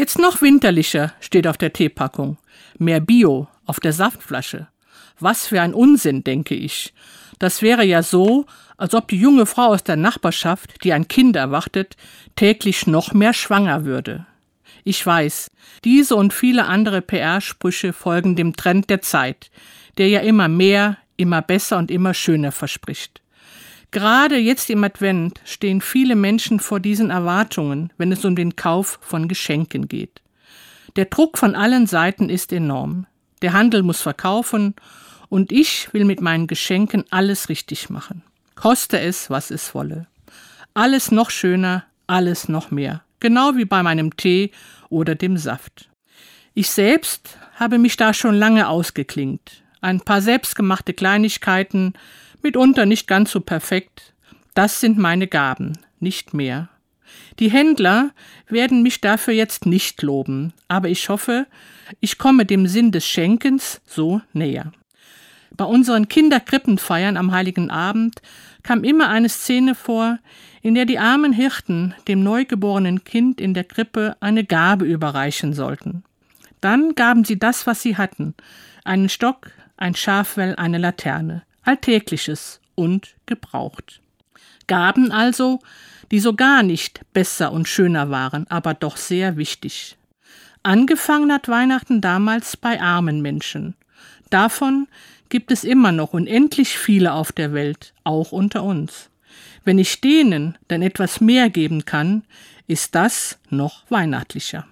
Jetzt noch winterlicher steht auf der Teepackung. Mehr Bio auf der Saftflasche. Was für ein Unsinn, denke ich. Das wäre ja so, als ob die junge Frau aus der Nachbarschaft, die ein Kind erwartet, täglich noch mehr schwanger würde. Ich weiß, diese und viele andere PR-Sprüche folgen dem Trend der Zeit, der ja immer mehr, immer besser und immer schöner verspricht. Gerade jetzt im Advent stehen viele Menschen vor diesen Erwartungen, wenn es um den Kauf von Geschenken geht. Der Druck von allen Seiten ist enorm. Der Handel muss verkaufen und ich will mit meinen Geschenken alles richtig machen. Koste es, was es wolle. Alles noch schöner, alles noch mehr. Genau wie bei meinem Tee oder dem Saft. Ich selbst habe mich da schon lange ausgeklingt. Ein paar selbstgemachte Kleinigkeiten, mitunter nicht ganz so perfekt. Das sind meine Gaben, nicht mehr. Die Händler werden mich dafür jetzt nicht loben, aber ich hoffe, ich komme dem Sinn des Schenkens so näher. Bei unseren Kinderkrippenfeiern am heiligen Abend kam immer eine Szene vor, in der die armen Hirten dem neugeborenen Kind in der Krippe eine Gabe überreichen sollten. Dann gaben sie das, was sie hatten, einen Stock, ein Schafwell, eine Laterne. Alltägliches und gebraucht. Gaben also, die so gar nicht besser und schöner waren, aber doch sehr wichtig. Angefangen hat Weihnachten damals bei armen Menschen. Davon gibt es immer noch unendlich viele auf der Welt, auch unter uns. Wenn ich denen dann etwas mehr geben kann, ist das noch weihnachtlicher.